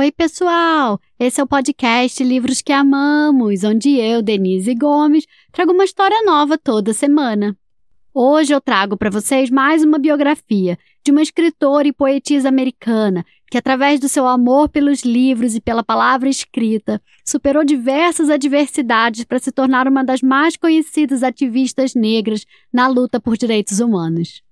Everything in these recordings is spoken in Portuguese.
Oi, pessoal! Esse é o podcast Livros que Amamos, onde eu, Denise Gomes, trago uma história nova toda semana. Hoje eu trago para vocês mais uma biografia de uma escritora e poetisa americana que, através do seu amor pelos livros e pela palavra escrita, superou diversas adversidades para se tornar uma das mais conhecidas ativistas negras na luta por direitos humanos.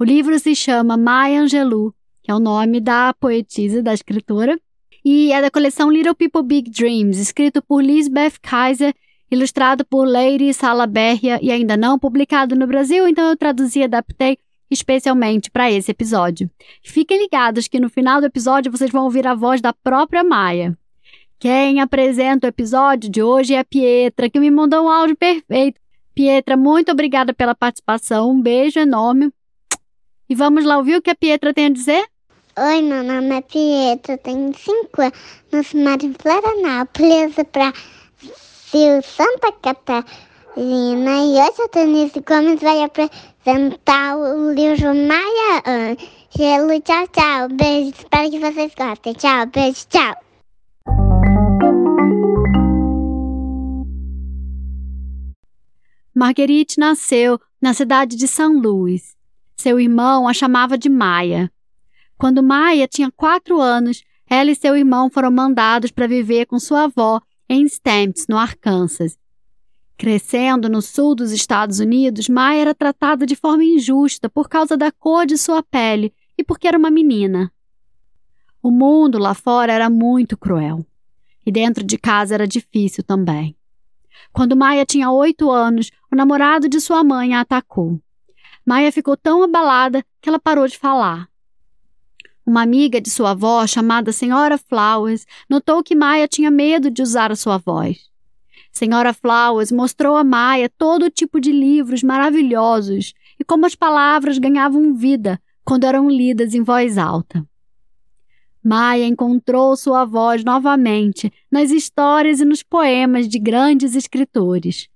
O livro se chama Maya Angelou, que é o nome da poetisa e da escritora, e é da coleção Little People Big Dreams, escrito por Lisbeth Kaiser, ilustrado por Lady Salaberria e ainda não publicado no Brasil, então eu traduzi e adaptei especialmente para esse episódio. Fiquem ligados que no final do episódio vocês vão ouvir a voz da própria Maia. Quem apresenta o episódio de hoje é a Pietra, que me mandou um áudio perfeito. Pietra, muito obrigada pela participação, um beijo enorme. E vamos lá ouvir o que a Pietra tem a dizer? Oi, meu nome é Pietro, tenho 5 anos, moro em Florianópolis, Brasil, Santa Catarina. E hoje a Denise Gomes vai apresentar o livro Maia Ângelo. Tchau, tchau. Beijo, espero que vocês gostem. Tchau, beijo, tchau. Marguerite nasceu na cidade de São Luís. Seu irmão a chamava de Maia. Quando Maia tinha quatro anos, ela e seu irmão foram mandados para viver com sua avó em Stamps, no Arkansas. Crescendo no sul dos Estados Unidos, Maia era tratada de forma injusta por causa da cor de sua pele e porque era uma menina. O mundo lá fora era muito cruel. E dentro de casa era difícil também. Quando Maia tinha oito anos, o namorado de sua mãe a atacou. Maia ficou tão abalada que ela parou de falar. Uma amiga de sua avó, chamada Senhora Flowers, notou que Maia tinha medo de usar a sua voz. Senhora Flowers mostrou a Maia todo tipo de livros maravilhosos e como as palavras ganhavam vida quando eram lidas em voz alta. Maia encontrou sua voz novamente nas histórias e nos poemas de grandes escritores.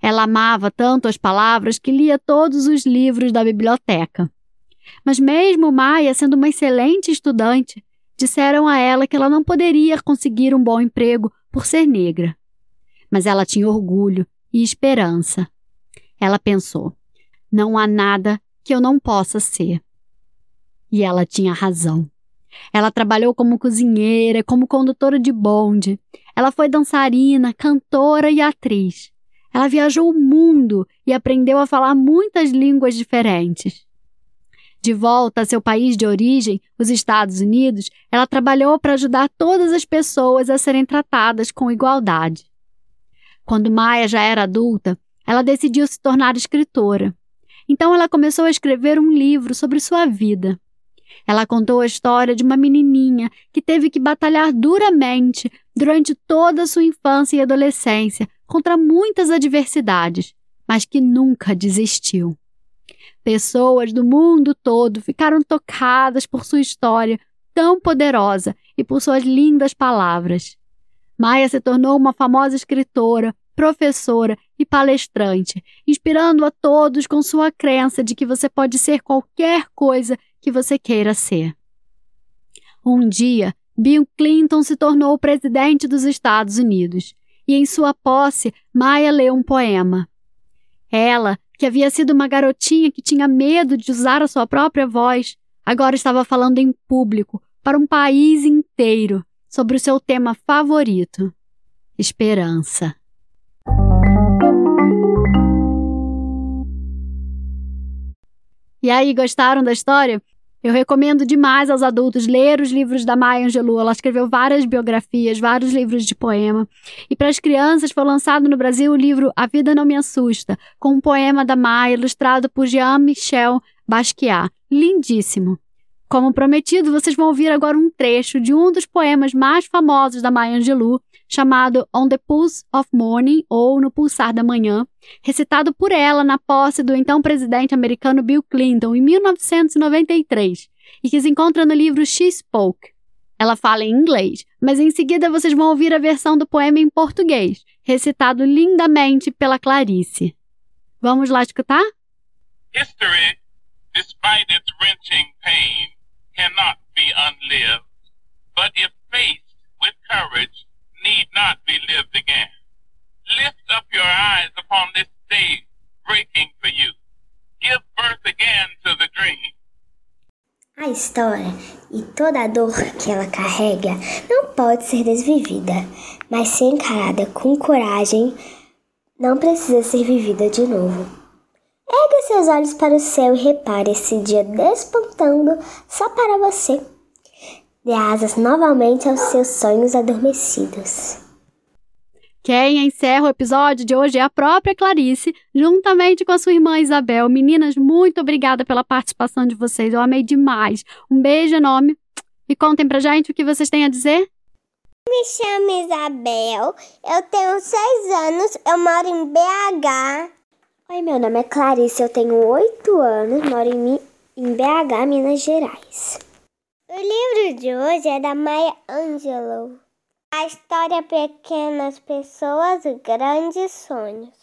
Ela amava tanto as palavras que lia todos os livros da biblioteca. Mas mesmo Maia, sendo uma excelente estudante, disseram a ela que ela não poderia conseguir um bom emprego por ser negra. Mas ela tinha orgulho e esperança. Ela pensou: não há nada que eu não possa ser. E ela tinha razão. Ela trabalhou como cozinheira, como condutora de bonde. Ela foi dançarina, cantora e atriz. Ela viajou o mundo e aprendeu a falar muitas línguas diferentes. De volta a seu país de origem, os Estados Unidos, ela trabalhou para ajudar todas as pessoas a serem tratadas com igualdade. Quando Maia já era adulta, ela decidiu se tornar escritora. Então ela começou a escrever um livro sobre sua vida. Ela contou a história de uma menininha que teve que batalhar duramente durante toda a sua infância e adolescência contra muitas adversidades, mas que nunca desistiu. Pessoas do mundo todo ficaram tocadas por sua história tão poderosa e por suas lindas palavras. Maia se tornou uma famosa escritora, professora e palestrante, inspirando a todos com sua crença de que você pode ser qualquer coisa que você queira ser. Um dia, Bill Clinton se tornou o presidente dos Estados Unidos e, em sua posse, Maia leu um poema. Ela que havia sido uma garotinha que tinha medo de usar a sua própria voz, agora estava falando em público para um país inteiro sobre o seu tema favorito: esperança. E aí, gostaram da história? Eu recomendo demais aos adultos ler os livros da Maya Angelou. Ela escreveu várias biografias, vários livros de poema. E para as crianças foi lançado no Brasil o livro A Vida Não Me Assusta, com um poema da Maya ilustrado por Jean-Michel Basquiat. Lindíssimo. Como prometido, vocês vão ouvir agora um trecho de um dos poemas mais famosos da Maya Angelou, chamado On the Pulse of Morning, ou No Pulsar da Manhã, recitado por ela na posse do então presidente americano Bill Clinton em 1993, e que se encontra no livro She Spoke. Ela fala em inglês, mas em seguida vocês vão ouvir a versão do poema em português, recitado lindamente pela Clarice. Vamos lá escutar? History, despite its wrenching pain, cannot be unlived, but if faith história e toda a dor que ela carrega não pode ser desvivida, mas se encarada com coragem, não precisa ser vivida de novo. Ergue seus olhos para o céu e repare esse dia despontando só para você. Dê asas novamente aos seus sonhos adormecidos. Quem encerra o episódio de hoje é a própria Clarice, juntamente com a sua irmã Isabel. Meninas, muito obrigada pela participação de vocês. Eu amei demais. Um beijo enorme. E contem pra gente o que vocês têm a dizer. Me chamo Isabel, eu tenho seis anos, eu moro em BH. Oi, meu nome é Clarice, eu tenho oito anos, moro em, em BH, Minas Gerais. O livro de hoje é da Maya Angelou. A história Pequenas Pessoas e Grandes Sonhos.